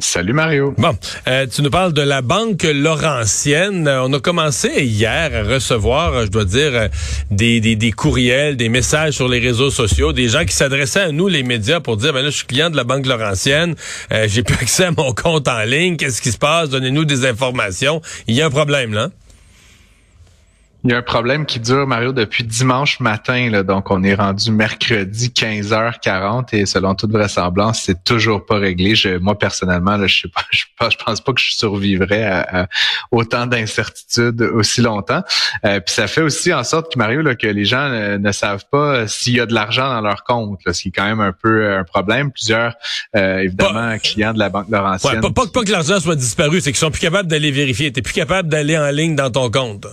Salut Mario. Bon, euh, tu nous parles de la banque Laurentienne. Euh, on a commencé hier à recevoir, euh, je dois dire, des, des, des, courriels, des messages sur les réseaux sociaux, des gens qui s'adressaient à nous, les médias, pour dire, ben là, je suis client de la banque Laurentienne, j'ai plus accès à mon compte en ligne, qu'est-ce qui se passe, donnez-nous des informations. Il y a un problème là. Il y a un problème qui dure, Mario, depuis dimanche matin. Là, donc, on est rendu mercredi 15h40 et selon toute vraisemblance, c'est toujours pas réglé. Je, moi, personnellement, là, je sais pas, je, pense pas que je survivrais à, autant d'incertitudes aussi longtemps. Euh, puis ça fait aussi en sorte que, Mario, là, que les gens ne, savent pas s'il y a de l'argent dans leur compte, là, ce qui est quand même un peu un problème. Plusieurs, euh, évidemment, clients de la Banque Laurentienne. Ouais, pas, pas, que l'argent soit disparu, c'est qu'ils sont plus capables d'aller vérifier. Tu plus capable d'aller en ligne dans ton compte.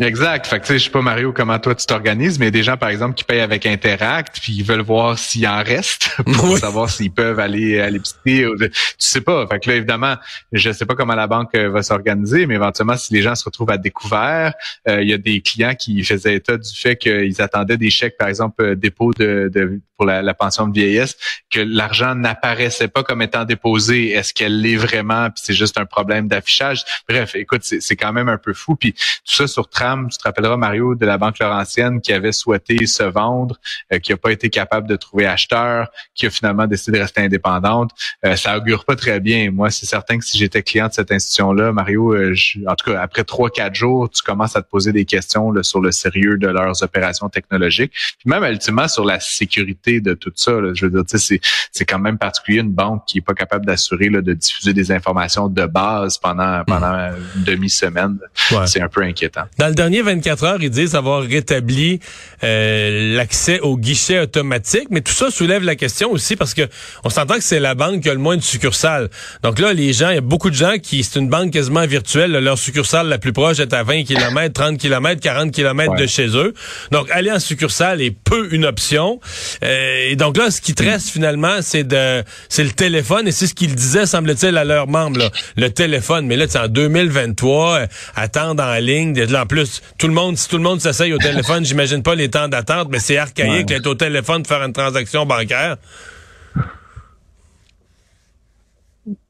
Exact. Fait que tu sais, je sais pas Mario comment toi tu t'organises, mais des gens par exemple qui payent avec Interact, puis ils veulent voir s'il en reste pour savoir s'ils peuvent aller à l'épicerie. Tu sais pas. Fait que là évidemment, je sais pas comment la banque euh, va s'organiser, mais éventuellement si les gens se retrouvent à découvert, euh, il y a des clients qui faisaient état du fait qu'ils attendaient des chèques par exemple euh, dépôt de, de pour la, la, pension de vieillesse, que l'argent n'apparaissait pas comme étant déposé. Est-ce qu'elle l'est vraiment? Puis c'est juste un problème d'affichage. Bref, écoute, c'est quand même un peu fou. Puis tout ça sur tu te rappelleras, Mario, de la Banque Laurentienne qui avait souhaité se vendre, euh, qui n'a pas été capable de trouver acheteur, qui a finalement décidé de rester indépendante. Euh, ça augure pas très bien. Moi, c'est certain que si j'étais client de cette institution-là, Mario, euh, en tout cas, après trois, quatre jours, tu commences à te poser des questions sur le sérieux de leurs opérations technologiques. Puis même, ultimement, sur la sécurité de tout ça. Je veux dire, c'est, c'est quand même particulier une banque qui est pas capable d'assurer de diffuser des informations de base pendant, pendant une demi-semaine. C'est un peu inquiétant le dernier 24 heures, ils disent avoir rétabli euh, l'accès au guichet automatique, mais tout ça soulève la question aussi parce que on s'entend que c'est la banque qui a le moins de succursales. Donc là, les gens, il y a beaucoup de gens qui, c'est une banque quasiment virtuelle, leur succursale la plus proche est à 20 km, 30 km, 40 km de chez eux. Donc aller en succursale est peu une option. Euh, et donc là, ce qui te reste finalement, c'est de, c'est le téléphone et c'est ce qu'ils disaient, semble-t-il, à leurs membres, là, le téléphone. Mais là, c'est en 2023, euh, attendre en ligne, en plus tout le monde, si tout le monde s'essaye au téléphone, j'imagine pas les temps d'attente, mais c'est archaïque d'être au téléphone de faire une transaction bancaire.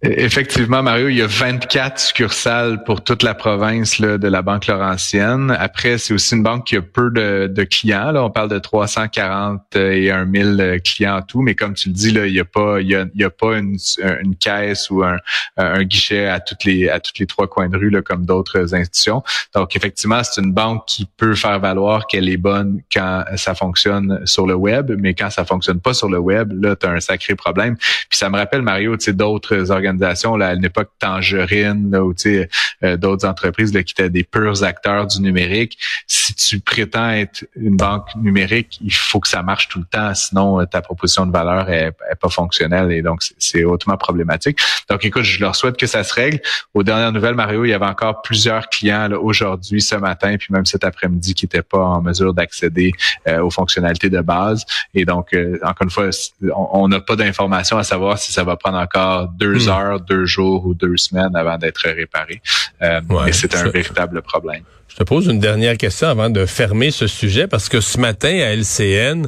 Effectivement, Mario, il y a 24 succursales pour toute la province là, de la Banque Laurentienne. Après, c'est aussi une banque qui a peu de, clients. Là. On parle de 340 et 1000 clients en tout, mais comme tu le dis, là, il n'y a pas, il y a, pas une, une, caisse ou un, un, guichet à toutes les à toutes les trois coins de rue là, comme d'autres institutions. Donc, effectivement, c'est une banque qui peut faire valoir qu'elle est bonne quand ça fonctionne sur le web, mais quand ça fonctionne pas sur le web, là, tu as un sacré problème. Puis ça me rappelle, Mario, tu sais, d'autres organisations là, à une époque Tangerine ou euh, d'autres entreprises là, qui étaient des purs acteurs du numérique. Si tu prétends être une banque numérique, il faut que ça marche tout le temps, sinon euh, ta proposition de valeur est, pas fonctionnelle et donc c'est hautement problématique. Donc écoute, je leur souhaite que ça se règle. Aux dernières nouvelles, Mario, il y avait encore plusieurs clients aujourd'hui, ce matin, puis même cet après-midi qui n'étaient pas en mesure d'accéder euh, aux fonctionnalités de base. Et donc, encore une fois, on n'a pas d'informations à savoir si ça va prendre encore deux heures deux jours ou deux semaines avant d'être réparé. Euh, et c'est un véritable problème. Je te pose une dernière question avant de fermer ce sujet parce que ce matin à LCN,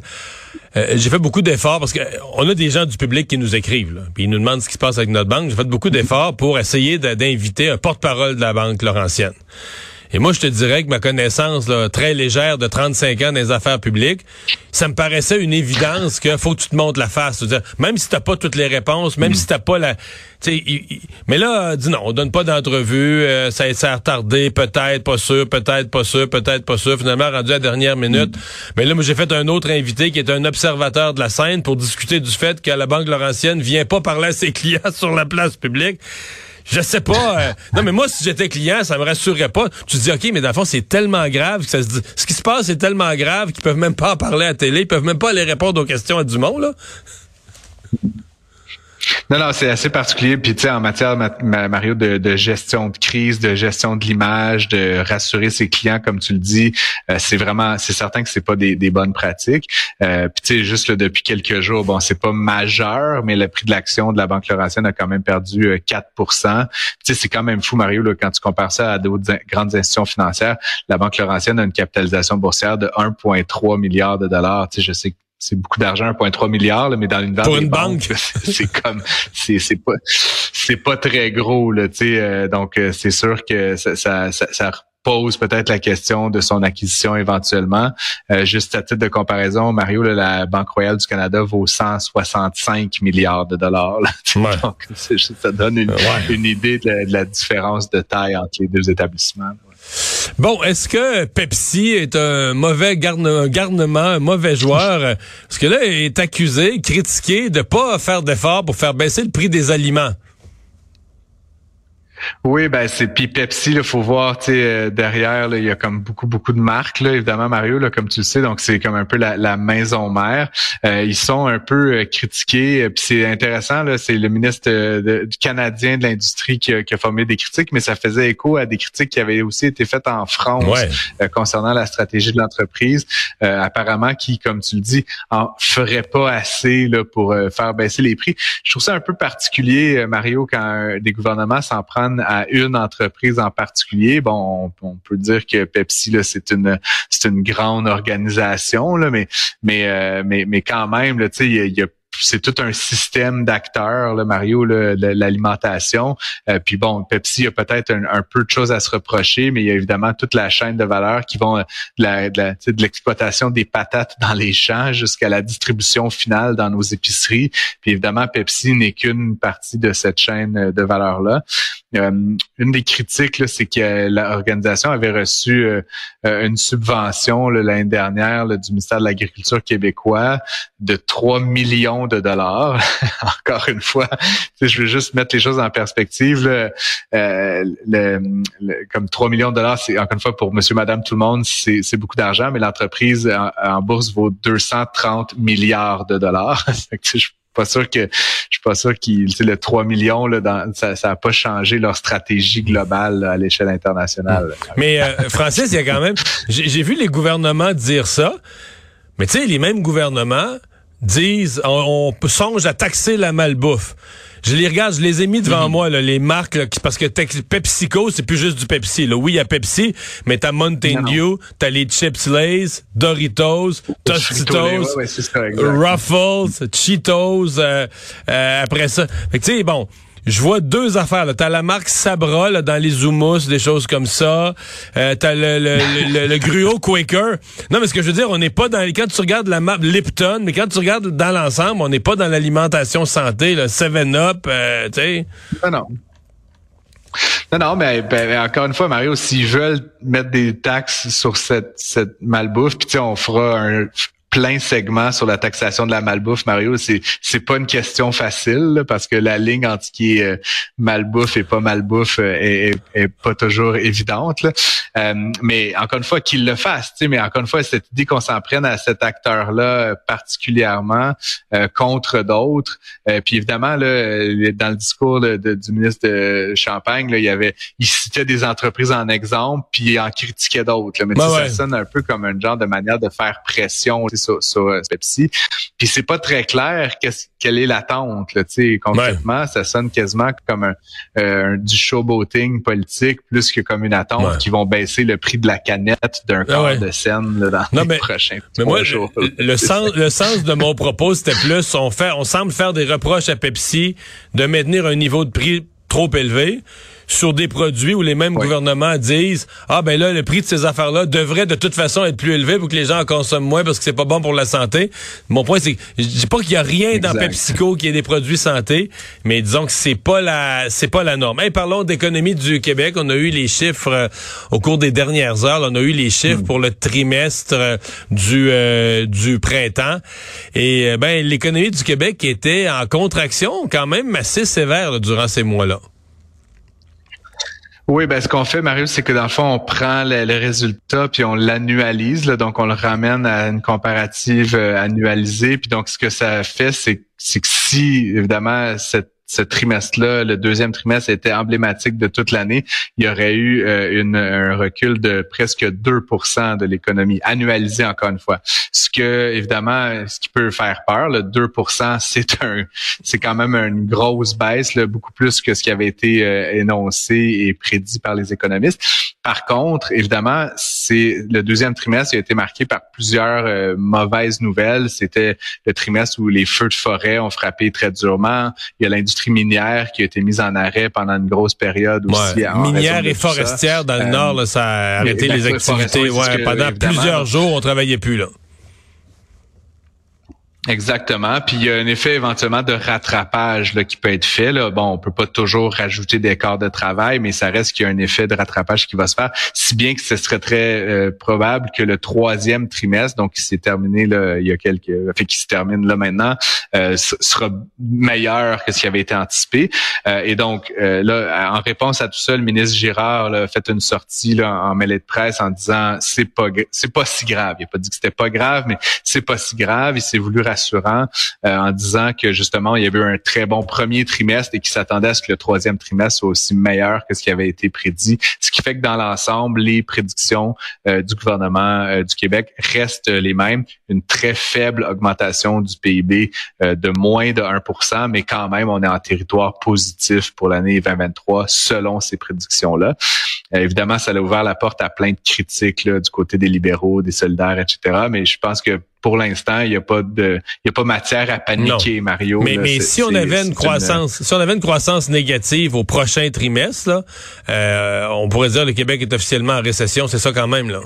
euh, j'ai fait beaucoup d'efforts parce qu'on a des gens du public qui nous écrivent, là, puis ils nous demandent ce qui se passe avec notre banque. J'ai fait beaucoup d'efforts pour essayer d'inviter un porte-parole de la banque Laurentienne. Et moi, je te dirais que ma connaissance là, très légère de 35 ans les affaires publiques, ça me paraissait une évidence qu'il faut que tu te montres la face. Dire, même si t'as pas toutes les réponses, même si t'as pas la... mais là, dis non, on donne pas d'entrevue, euh, ça, a retardé, peut-être, pas sûr, peut-être, pas sûr, peut-être, pas sûr. Finalement, rendu à la dernière minute. Mais là, moi, j'ai fait un autre invité qui est un observateur de la scène pour discuter du fait que la Banque Laurentienne vient pas parler à ses clients sur la place publique. Je sais pas. Euh, non, mais moi, si j'étais client, ça me rassurerait pas. Tu te dis, OK, mais dans le fond, c'est tellement grave que ça se dit. Ce qui se passe est tellement grave qu'ils peuvent même pas en parler à la télé. Ils peuvent même pas aller répondre aux questions à du monde, là. Non, non, c'est assez particulier. Puis tu sais, en matière, Mario, de, gestion de crise, de gestion de l'image, de rassurer ses clients, comme tu le dis, euh, c'est vraiment, c'est certain que c'est pas des, bonnes pratiques. Euh, puis tu sais, juste depuis quelques jours, bon, c'est pas majeur, mais le prix de l'action de la Banque Laurentienne a quand même perdu 4 euh, Tu sais, c'est quand même fou, Mario, là, quand tu compares ça à d'autres grandes institutions financières. La Banque Laurentienne a une capitalisation boursière de 1,3 milliard de dollars. Tu sais, je sais que c'est beaucoup d'argent, 1,3 milliard, mais dans l'univers Pour une banque, c'est comme c'est c'est pas c'est pas très gros là, tu sais. Euh, donc euh, c'est sûr que ça ça, ça, pose peut-être la question de son acquisition éventuellement. Euh, juste à titre de comparaison, Mario, la Banque royale du Canada vaut 165 milliards de dollars. Donc, ça donne une, une idée de la, différence de taille entre les deux établissements. Bon, est-ce que Pepsi est un mauvais garnement, un mauvais joueur? Parce que là, il est accusé, critiqué de pas faire d'efforts pour faire baisser le prix des aliments. Oui, ben c'est puis Pepsi, il faut voir, tu sais, euh, derrière, il y a comme beaucoup beaucoup de marques, là, évidemment Mario, là, comme tu le sais, donc c'est comme un peu la, maison mère. Euh, ils sont un peu euh, critiqués, puis c'est intéressant, là, c'est le ministre du canadien de l'industrie qui, a formé des critiques, mais ça faisait écho à des critiques qui avaient aussi été faites en France concernant la stratégie de l'entreprise, apparemment qui, comme tu le dis, en ferait pas assez là pour faire baisser les prix. Je trouve ça un peu particulier, Mario, quand des gouvernements s'en prennent à une entreprise en particulier. Bon, on, peut dire que Pepsi là, c'est une c'est une grande organisation là, mais mais euh, mais mais quand même là, tu sais, il y a c'est tout un système d'acteurs, là, Mario, l'alimentation. Euh, puis bon, Pepsi a peut-être un, peu de choses à se reprocher, mais il y a évidemment toute la chaîne de valeur qui vont euh, de l'exploitation des patates dans les champs jusqu'à la distribution finale dans nos épiceries. Puis évidemment, Pepsi n'est qu'une partie de cette chaîne de valeur-là. Euh, une des critiques, c'est que l'organisation avait reçu une subvention l'année dernière du ministère de l'Agriculture québécois de 3 millions de dollars. Encore une fois, je veux juste mettre les choses en perspective. Euh, comme 3 millions de dollars, c'est encore une fois pour monsieur, madame, tout le monde, c'est beaucoup d'argent, mais l'entreprise en, bourse vaut 230 milliards de dollars. je suis pas sûr que je suis pas sûr qu'ils le 3 millions là dans, ça ça a pas changé leur stratégie globale à l'échelle internationale. Mais euh, Francis, il y a quand même j'ai vu les gouvernements dire ça. Mais tu sais les mêmes gouvernements disent on, songe à taxer la malbouffe. Je les regarde, je les ai mis devant mhm. moi, là, les marques, parce que PepsiCo, c'est plus juste du Pepsi. Là. Oui, il y a Pepsi, mais t'as Mountain Dew, t'as les Chips Lays, Doritos, Tostitos, Ruffles, Cheetos, euh, euh, après ça. Fait que tu sais, bon, je vois deux affaires. T'as la marque Sabra là, dans les houmous, des choses comme ça. Euh, T'as le, le, le, le, gruau Quaker. Non, mais ce que je veux dire, on n'est pas dans... Quand tu regardes la map Lipton, mais quand tu regardes dans l'ensemble, on n'est pas dans l'alimentation santé, le 7-Up, euh, tu sais. Non, non. Non, non, mais ben, encore une fois, Mario, s'ils veulent mettre des taxes sur cette, cette malbouffe, puis on fera un plein segment sur la taxation de la malbouffe, Mario. C'est c'est pas une question facile parce que la ligne entre qui est euh, malbouffe et pas malbouffe euh, est, est, pas toujours évidente. Là. Euh, mais encore une fois, qu'il le fasse. Mais encore une fois, cette idée qu'on s'en prenne à cet acteur-là particulièrement contre d'autres. puis évidemment, là, dans le discours du ministre de Champagne, là, il y avait, il citait des entreprises en exemple, puis il en critiquait d'autres. Mais ça sonne un peu comme un genre de manière de faire pression sur, sur euh, Pepsi. Puis c'est pas très clair quelle est l'attente. Là, concrètement, ça sonne quasiment comme un, euh, du showboating politique plus que comme une attente qui vont baisser le prix de la canette d'un ah quart de scène dans les mais, prochains mais moi, jours. Le, sens, le sens de mon propos, c'était plus on fait, on semble faire des reproches à Pepsi de maintenir un niveau de prix trop élevé sur des produits où les mêmes gouvernements disent ah ben là le prix de ces affaires-là devrait de toute façon être plus élevé pour que les gens en consomment moins parce que c'est pas bon pour la santé. Mon point c'est je dis pas qu'il y a rien dans PepsiCo qui est des produits santé, mais disons que c'est pas la c'est pas la norme. Hey, parlons d'économie du Québec, on a eu les chiffres euh, au cours des dernières heures, on a eu les chiffres hmm. pour le trimestre euh, du euh, du printemps et ben l'économie du Québec était en contraction quand même assez sévère durant ces mois-là. Oui, ben ce qu'on fait, Mario, c'est que dans le fond, on prend le, résultat puis on l'annualise, donc on le ramène à une comparative euh, annualisée. Puis donc, ce que ça fait, c'est que si évidemment cette ce trimestre-là, le deuxième trimestre était emblématique de toute l'année, il y aurait eu euh, une, un recul de presque 2 de l'économie, annualisé encore une fois. Ce que, évidemment, ce qui peut faire peur, le 2 c'est un, c'est quand même une grosse baisse, là, beaucoup plus que ce qui avait été euh, énoncé et prédit par les économistes. Par contre, évidemment, c'est le deuxième trimestre a été marqué par plusieurs euh, mauvaises nouvelles. C'était le trimestre où les feux de forêt ont frappé très durement. Il y a minière qui a été mise en arrêt pendant une grosse période aussi. Minière et forestière dans le euh, nord, ça a arrêté les activités. Ouais, pendant plusieurs jours, on travaillait plus là. Exactement. Puis il y a un effet éventuellement de rattrapage là, qui peut être fait. Là. Bon, on peut pas toujours rajouter des corps de travail, mais ça reste qu'il y a un effet de rattrapage qui va se faire. Si bien que ce serait très euh, probable que le troisième trimestre, donc qui s'est terminé là, il y a quelques, fait qui se termine là maintenant, euh, sera meilleur que ce qui avait été anticipé. Euh, et donc là, en réponse à tout ça, le ministre Girard là, a fait une sortie là, en mêlée de presse en disant c'est pas c'est pas si grave. Il a pas dit que c'était pas grave, mais c'est pas si grave. Il s'est voulu rassurant euh, en disant que justement, il y avait eu un très bon premier trimestre et qu'il s'attendait à ce que le troisième trimestre soit aussi meilleur que ce qui avait été prédit. Ce qui fait que dans l'ensemble, les prédictions euh, du gouvernement euh, du Québec restent les mêmes. Une très faible augmentation du PIB de moins de 1 mais quand même, on est en territoire positif pour l'année 2023 selon ces prédictions-là. Évidemment, ça a ouvert la porte à plein de critiques là, du côté des libéraux, des solidaires, etc. Mais je pense que pour l'instant, il n'y a pas de, il y a pas matière à paniquer, Mario. Mais, mais si on avait une croissance, si on avait une croissance négative au prochain trimestre, là, euh, on pourrait dire que le Québec est officiellement en récession. C'est ça quand même, là.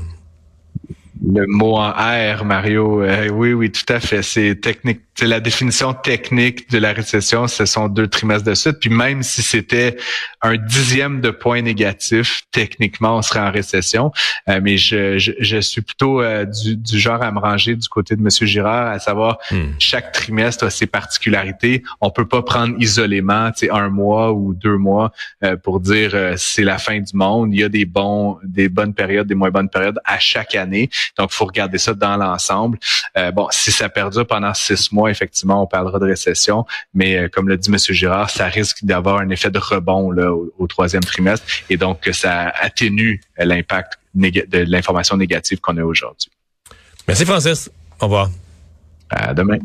Le mot en R, Mario. Euh, oui, oui, tout à fait. C'est technique c'est la définition technique de la récession, ce sont deux trimestres de suite. Puis même si c'était un dixième de point négatif, techniquement, on serait en récession. Euh, mais je, je, suis plutôt euh, du, du, genre à me ranger du côté de Monsieur Girard, à savoir hmm. chaque trimestre a ses particularités. On peut pas prendre isolément, un mois ou deux mois euh, pour dire c'est la fin du monde. Il y a des bons, des bonnes périodes, des moins bonnes périodes à chaque année. Donc, faut regarder ça dans l'ensemble. bon, si ça perdure pendant six mois effectivement, on parlera de récession, mais euh, comme le dit M. Girard, ça risque d'avoir un effet de rebond là, au, troisième trimestre et donc que ça atténue l'impact de l'information négative qu'on a aujourd'hui. Merci Francis. Au revoir. À demain.